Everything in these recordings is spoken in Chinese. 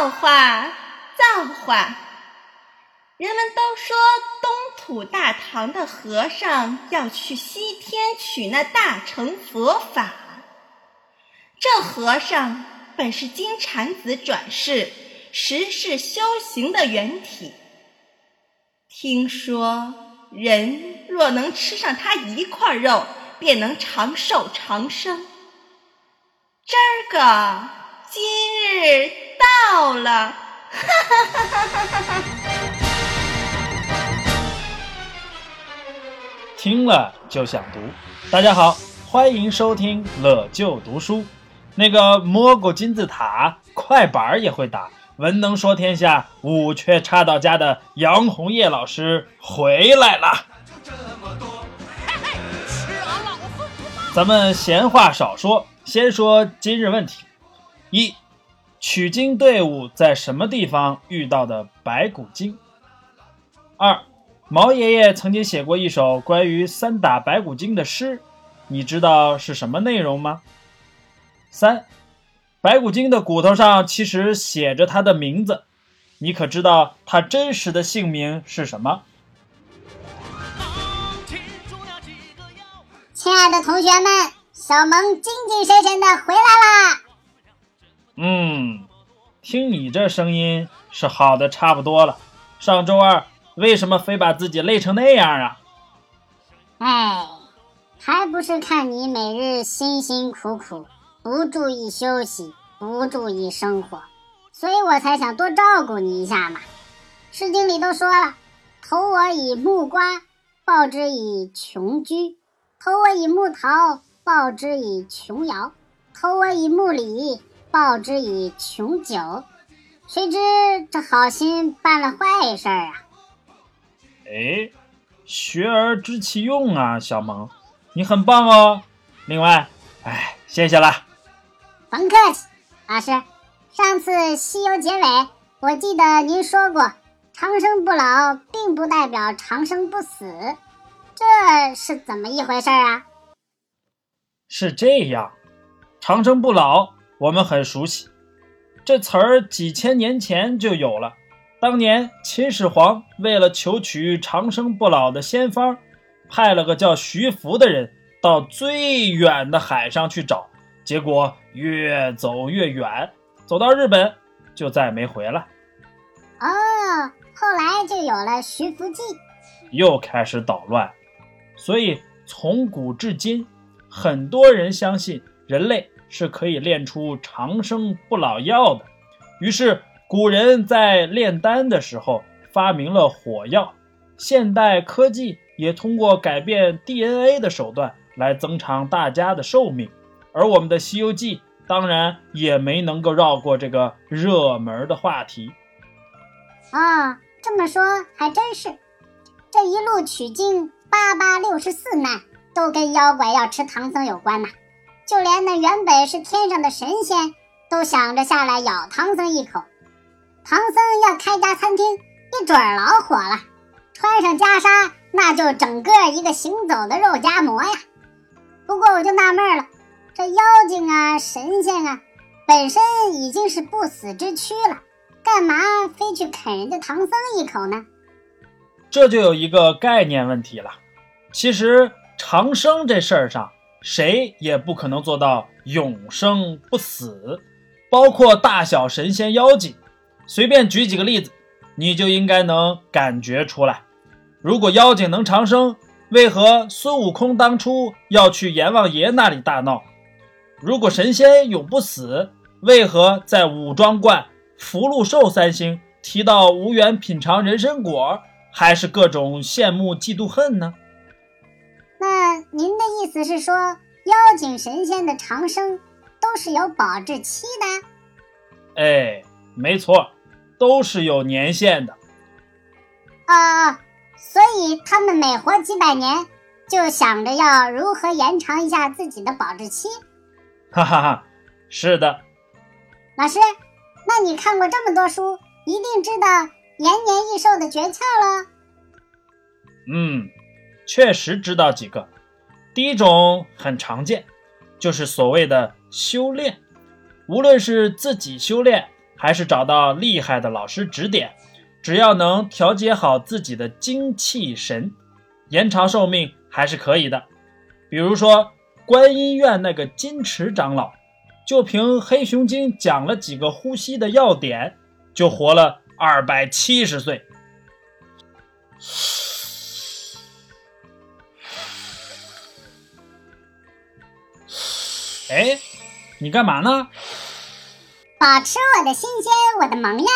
造化，造化！人们都说东土大唐的和尚要去西天取那大乘佛法。这和尚本是金蝉子转世，实是修行的原体。听说人若能吃上他一块肉，便能长寿长生。今儿个今日到了，哈哈哈哈哈哈！听了就想读。大家好，欢迎收听乐就读书。那个摸过金字塔，快板也会打，文能说天下，武却差到家的杨红叶老师回来了。咱们闲话少说。先说今日问题：一、取经队伍在什么地方遇到的白骨精？二、毛爷爷曾经写过一首关于三打白骨精的诗，你知道是什么内容吗？三、白骨精的骨头上其实写着他的名字，你可知道他真实的姓名是什么？亲爱的同学们。小萌精精神神的回来啦！嗯，听你这声音是好的差不多了。上周二为什么非把自己累成那样啊？哎，还不是看你每日辛辛苦苦，不注意休息，不注意生活，所以我才想多照顾你一下嘛。诗经里都说了：“投我以木瓜，报之以琼琚；投我以木桃。”报之以琼瑶，投我以木李，报之以琼酒。谁知这好心办了坏事儿啊！哎，学而知其用啊，小萌，你很棒哦。另外，哎，谢谢了。甭客气，老师。上次西游结尾，我记得您说过，长生不老并不代表长生不死，这是怎么一回事啊？是这样，长生不老我们很熟悉，这词儿几千年前就有了。当年秦始皇为了求取长生不老的仙方，派了个叫徐福的人到最远的海上去找，结果越走越远，走到日本就再没回来。哦，后来就有了徐福记，又开始捣乱，所以从古至今。很多人相信人类是可以炼出长生不老药的，于是古人在炼丹的时候发明了火药。现代科技也通过改变 DNA 的手段来增长大家的寿命，而我们的《西游记》当然也没能够绕过这个热门的话题。啊，这么说还真是，这一路取经八八六十四难。都跟妖怪要吃唐僧有关呐，就连那原本是天上的神仙都想着下来咬唐僧一口。唐僧要开家餐厅，一准儿老火了，穿上袈裟，那就整个一个行走的肉夹馍呀。不过我就纳闷了，这妖精啊、神仙啊，本身已经是不死之躯了，干嘛非去啃人家唐僧一口呢？这就有一个概念问题了，其实。长生这事儿上，谁也不可能做到永生不死，包括大小神仙妖精。随便举几个例子，你就应该能感觉出来。如果妖精能长生，为何孙悟空当初要去阎王爷那里大闹？如果神仙永不死，为何在五庄观福禄寿三星提到无缘品尝人参果，还是各种羡慕嫉妒恨呢？那您的意思是说，妖精神仙的长生都是有保质期的？哎，没错，都是有年限的。啊，所以他们每活几百年，就想着要如何延长一下自己的保质期。哈哈哈，是的。老师，那你看过这么多书，一定知道延年益寿的诀窍了。嗯。确实知道几个，第一种很常见，就是所谓的修炼。无论是自己修炼，还是找到厉害的老师指点，只要能调节好自己的精气神，延长寿命还是可以的。比如说观音院那个金池长老，就凭黑熊精讲了几个呼吸的要点，就活了二百七十岁。哎，你干嘛呢？保持我的新鲜，我的萌呀！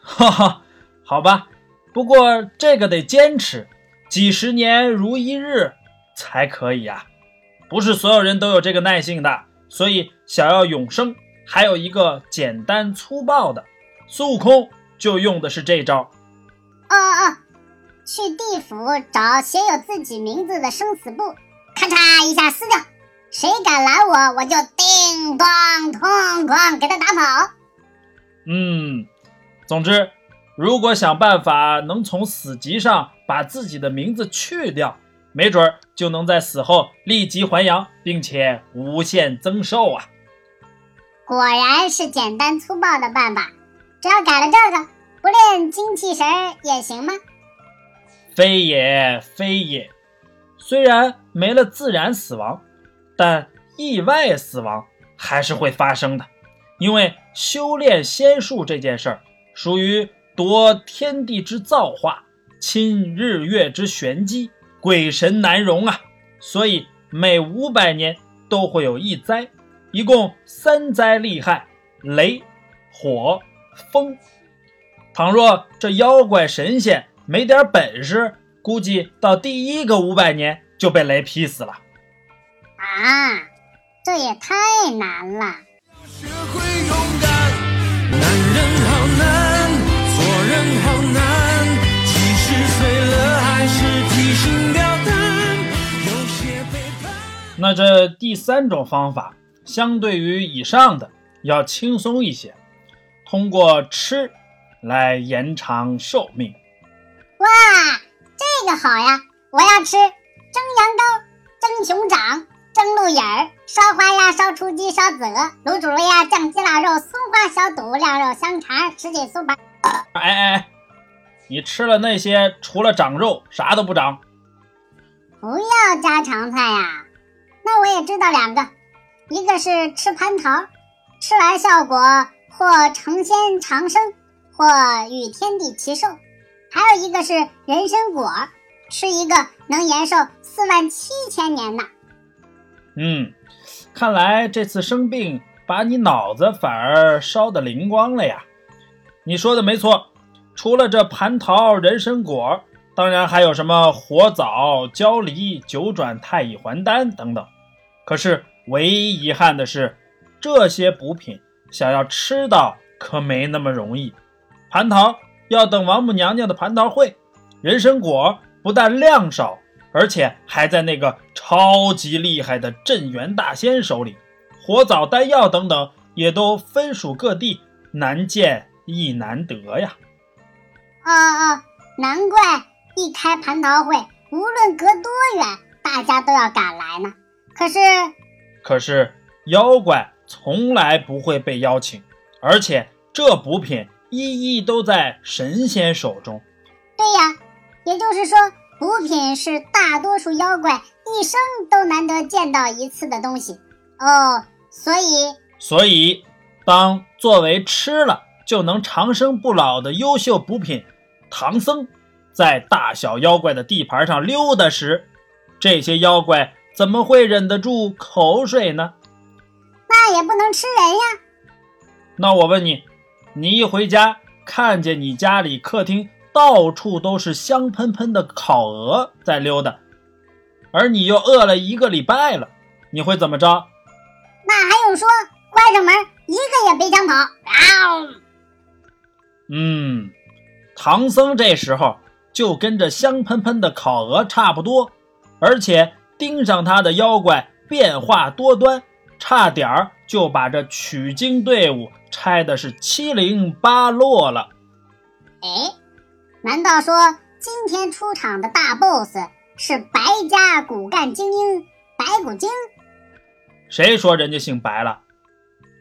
哈哈，好吧，不过这个得坚持几十年如一日才可以呀，不是所有人都有这个耐性的。所以想要永生，还有一个简单粗暴的，孙悟空就用的是这招。哦哦，去地府找写有自己名字的生死簿，咔嚓一下撕掉。谁敢拦我，我就叮咣咣咣给他打跑。嗯，总之，如果想办法能从死籍上把自己的名字去掉，没准儿就能在死后立即还阳，并且无限增寿啊！果然是简单粗暴的办法，只要改了这个，不练精气神也行吗？非也，非也。虽然没了自然死亡。但意外死亡还是会发生的，因为修炼仙术这件事儿属于夺天地之造化、侵日月之玄机，鬼神难容啊！所以每五百年都会有一灾，一共三灾厉害：雷、火、风。倘若这妖怪神仙没点本事，估计到第一个五百年就被雷劈死了。啊，这也太难了！那这第三种方法，相对于以上的要轻松一些，通过吃来延长寿命。哇，这个好呀！我要吃蒸羊羔、蒸熊掌。蒸鹿眼儿、烧花鸭、烧雏鸡、烧子鹅、卤煮鸭、酱鸡腊肉、松花小肚、晾肉香肠、什锦酥白。哎哎哎，你吃了那些，除了长肉，啥都不长。不要家常菜呀！那我也知道两个，一个是吃蟠桃，吃完效果或成仙长生，或与天地齐寿；还有一个是人参果，吃一个能延寿四万七千年呢。嗯，看来这次生病把你脑子反而烧得灵光了呀！你说的没错，除了这蟠桃、人参果，当然还有什么火枣、焦梨、九转太乙还丹等等。可是唯一遗憾的是，这些补品想要吃到可没那么容易。蟠桃要等王母娘娘的蟠桃会，人参果不但量少。而且还在那个超级厉害的镇元大仙手里，火枣丹药等等也都分属各地，难见亦难得呀！啊啊，难怪一开蟠桃会，无论隔多远，大家都要赶来呢。可是，可是妖怪从来不会被邀请，而且这补品一一都在神仙手中。对呀，也就是说。补品是大多数妖怪一生都难得见到一次的东西哦，所以，所以，当作为吃了就能长生不老的优秀补品，唐僧在大小妖怪的地盘上溜达时，这些妖怪怎么会忍得住口水呢？那也不能吃人呀。那我问你，你一回家看见你家里客厅？到处都是香喷喷的烤鹅在溜达，而你又饿了一个礼拜了，你会怎么着？那还用说？关上门，一个也别想跑！嗯，唐僧这时候就跟这香喷喷的烤鹅差不多，而且盯上他的妖怪变化多端，差点儿就把这取经队伍拆的是七零八落了。哎。难道说今天出场的大 boss 是白家骨干精英白骨精？谁说人家姓白了？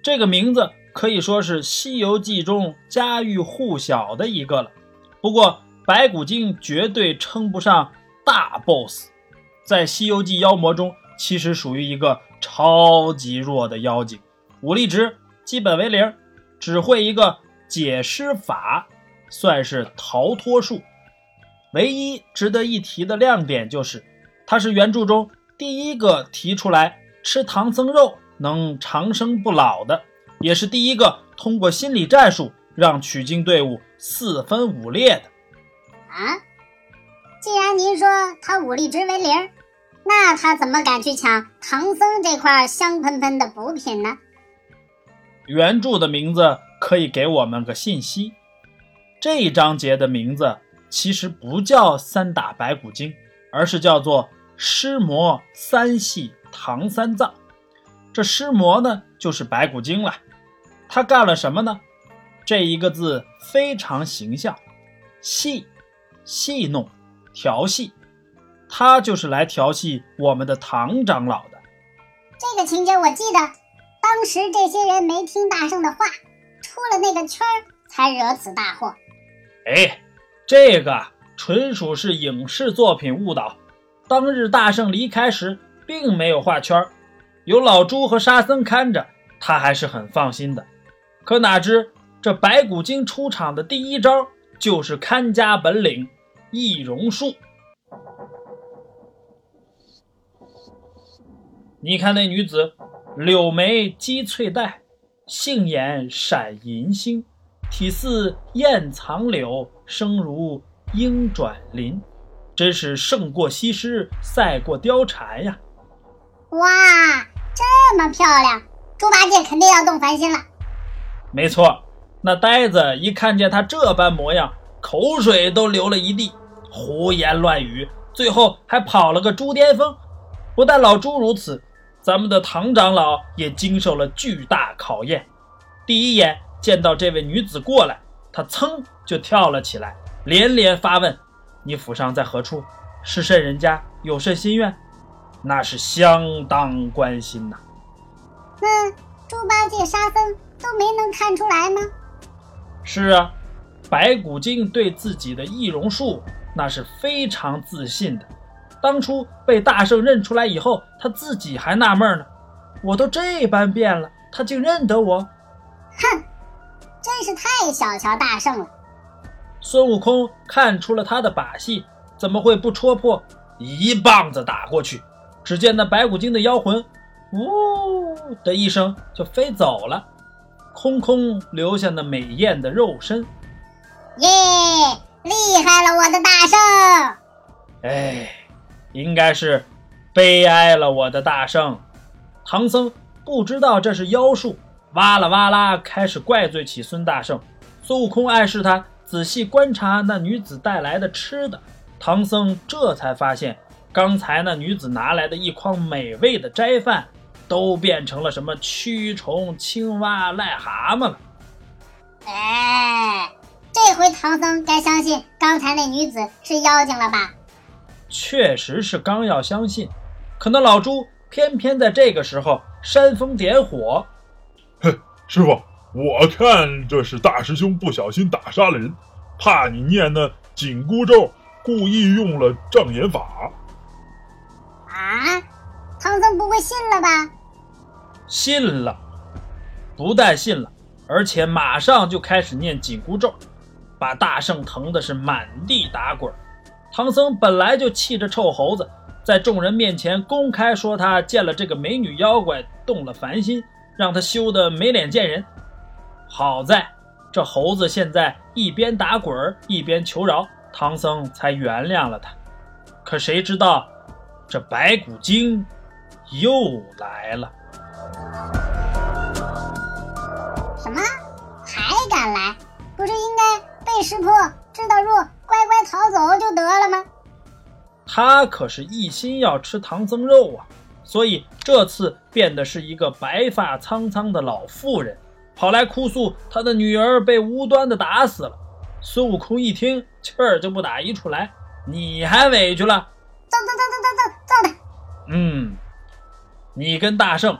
这个名字可以说是《西游记》中家喻户晓的一个了。不过，白骨精绝对称不上大 boss，在《西游记》妖魔中，其实属于一个超级弱的妖精，武力值基本为零，只会一个解尸法，算是逃脱术。唯一值得一提的亮点就是，他是原著中第一个提出来吃唐僧肉能长生不老的，也是第一个通过心理战术让取经队伍四分五裂的。啊，既然您说他武力值为零，那他怎么敢去抢唐僧这块香喷喷的补品呢？原著的名字可以给我们个信息，这一章节的名字。其实不叫三打白骨精，而是叫做尸魔三系唐三藏。这尸魔呢，就是白骨精了。他干了什么呢？这一个字非常形象，戏，戏弄，调戏。他就是来调戏我们的唐长老的。这个情节我记得，当时这些人没听大圣的话，出了那个圈儿，才惹此大祸。哎。这个纯属是影视作品误导。当日大圣离开时，并没有画圈有老朱和沙僧看着，他还是很放心的。可哪知这白骨精出场的第一招就是看家本领——易容术。你看那女子，柳眉积翠黛，杏眼闪银星。体似燕藏柳，声如莺转林，真是胜过西施，赛过貂蝉呀！哇，这么漂亮，猪八戒肯定要动凡心了。没错，那呆子一看见他这般模样，口水都流了一地，胡言乱语，最后还跑了个猪癫疯。不但老猪如此，咱们的唐长老也经受了巨大考验。第一眼。见到这位女子过来，他噌就跳了起来，连连发问：“你府上在何处？是甚人家？有甚心愿？”那是相当关心呐。那猪八戒、沙僧都没能看出来吗？是啊，白骨精对自己的易容术那是非常自信的。当初被大圣认出来以后，他自己还纳闷呢：我都这般变了，他竟认得我？哼！真是太小瞧大圣了。孙悟空看出了他的把戏，怎么会不戳破？一棒子打过去，只见那白骨精的妖魂，呜的一声就飞走了，空空留下那美艳的肉身。耶，厉害了，我的大圣！哎，应该是悲哀了，我的大圣。唐僧不知道这是妖术。哇啦哇啦，开始怪罪起孙大圣。孙悟空暗示他仔细观察那女子带来的吃的。唐僧这才发现，刚才那女子拿来的一筐美味的斋饭，都变成了什么蛆虫、青蛙、癞蛤蟆了。哎，这回唐僧该相信刚才那女子是妖精了吧？确实是刚要相信，可那老猪偏偏在这个时候煽风点火。哼，师傅，我看这是大师兄不小心打杀了人，怕你念那紧箍咒，故意用了障眼法。啊，唐僧不会信了吧？信了，不但信了，而且马上就开始念紧箍咒，把大圣疼的是满地打滚。唐僧本来就气着臭猴子，在众人面前公开说他见了这个美女妖怪，动了凡心。让他羞得没脸见人。好在这猴子现在一边打滚一边求饶，唐僧才原谅了他。可谁知道这白骨精又来了？什么？还敢来？不是应该被识破，知道弱，乖乖逃走就得了吗？他可是一心要吃唐僧肉啊！所以这次变的是一个白发苍苍的老妇人，跑来哭诉她的女儿被无端的打死了。孙悟空一听，气儿就不打一处来，你还委屈了？揍揍揍揍揍揍揍他！嗯，你跟大圣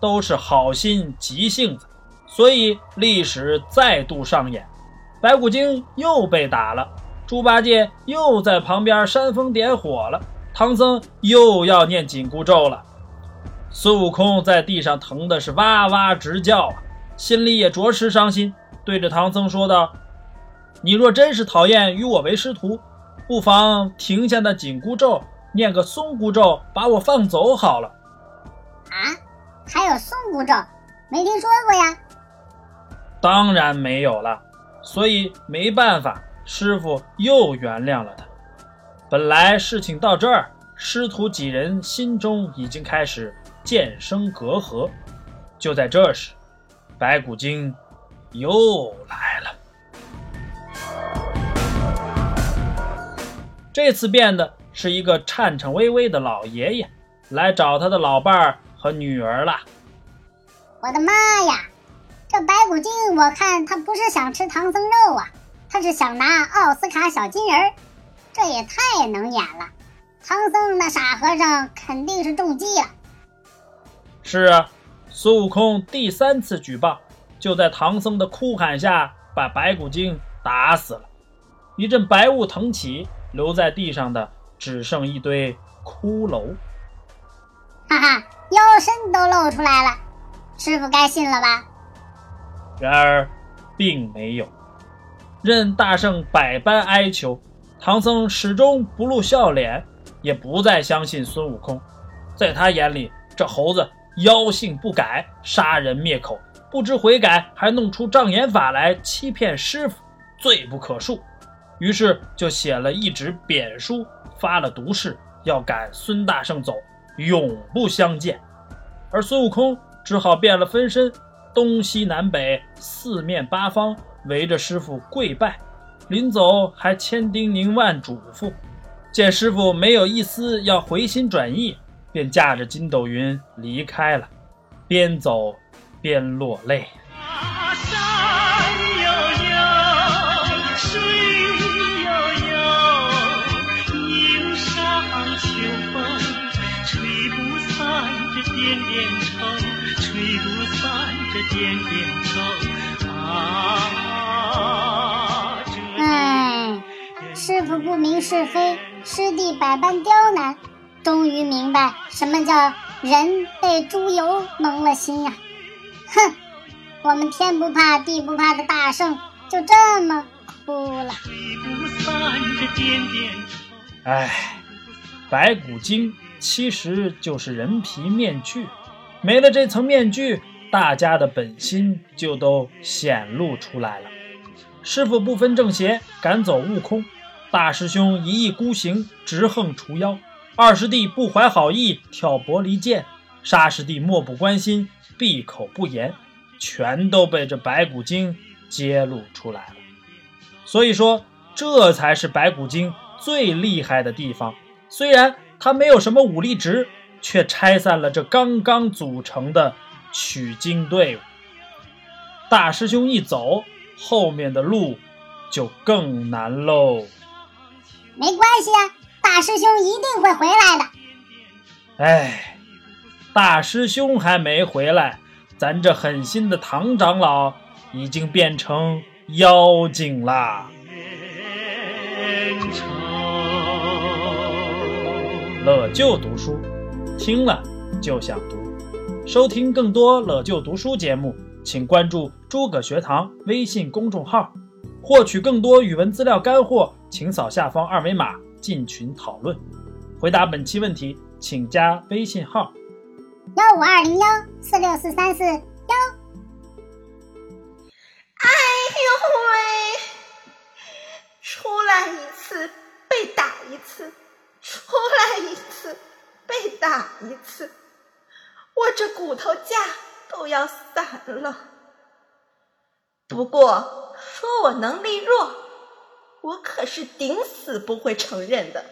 都是好心急性子，所以历史再度上演，白骨精又被打了，猪八戒又在旁边煽风点火了，唐僧又要念紧箍咒了。孙悟空在地上疼的是哇哇直叫啊，心里也着实伤心，对着唐僧说道：“你若真是讨厌与我为师徒，不妨停下那紧箍咒，念个松箍咒，把我放走好了。”啊，还有松箍咒，没听说过呀。当然没有了，所以没办法，师傅又原谅了他。本来事情到这儿，师徒几人心中已经开始渐生隔阂。就在这时，白骨精又来了。这次变的是一个颤颤巍巍的老爷爷，来找他的老伴儿和女儿了。我的妈呀！这白骨精，我看他不是想吃唐僧肉啊，他是想拿奥斯卡小金人儿，这也太能演了。唐僧那傻和尚肯定是中计了。是啊，孙悟空第三次举棒，就在唐僧的哭喊下，把白骨精打死了。一阵白雾腾起，留在地上的只剩一堆骷髅。哈哈，腰身都露出来了，师傅该信了吧？然而，并没有。任大圣百般哀求，唐僧始终不露笑脸，也不再相信孙悟空。在他眼里，这猴子妖性不改，杀人灭口，不知悔改，还弄出障眼法来欺骗师傅，罪不可恕。于是就写了一纸贬书，发了毒誓，要赶孙大圣走，永不相见。而孙悟空只好变了分身。东西南北四面八方围着师傅跪拜，临走还千叮咛万嘱咐见师傅没有一丝要回心转意便驾着筋斗云离开了边走边落泪。啊山悠悠水悠悠迎上秋风吹不散这点点愁吹不散这点点不明是非，师弟百般刁难，终于明白什么叫人被猪油蒙了心呀！哼，我们天不怕地不怕的大圣就这么哭了。哎，白骨精其实就是人皮面具，没了这层面具。大家的本心就都显露出来了。师傅不分正邪，赶走悟空；大师兄一意孤行，直横除妖；二师弟不怀好意，挑拨离间；沙师弟漠不关心，闭口不言，全都被这白骨精揭露出来了。所以说，这才是白骨精最厉害的地方。虽然他没有什么武力值，却拆散了这刚刚组成的。取经队伍，大师兄一走，后面的路就更难喽。没关系啊，大师兄一定会回来的。哎，大师兄还没回来，咱这狠心的唐长老已经变成妖精啦。乐就读书，听了就想读。收听更多乐就读书节目，请关注诸葛学堂微信公众号。获取更多语文资料干货，请扫下方二维码进群讨论。回答本期问题，请加微信号：幺五二零幺四六四三四幺。哎呦喂！出来一次被打一次，出来一次被打一次。我这骨头架都要散了。不过说我能力弱，我可是顶死不会承认的。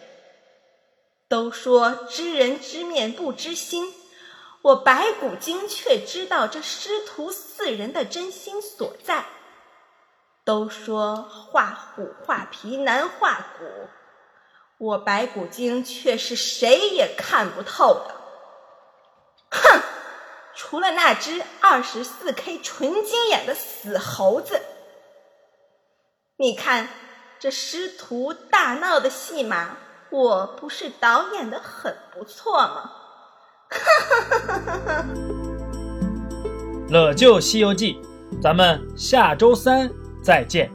都说知人知面不知心，我白骨精却知道这师徒四人的真心所在。都说画虎画皮难画骨，我白骨精却是谁也看不透的。哼，除了那只二十四 K 纯金眼的死猴子。你看这师徒大闹的戏码，我不是导演的很不错吗？乐就《西游记》，咱们下周三再见。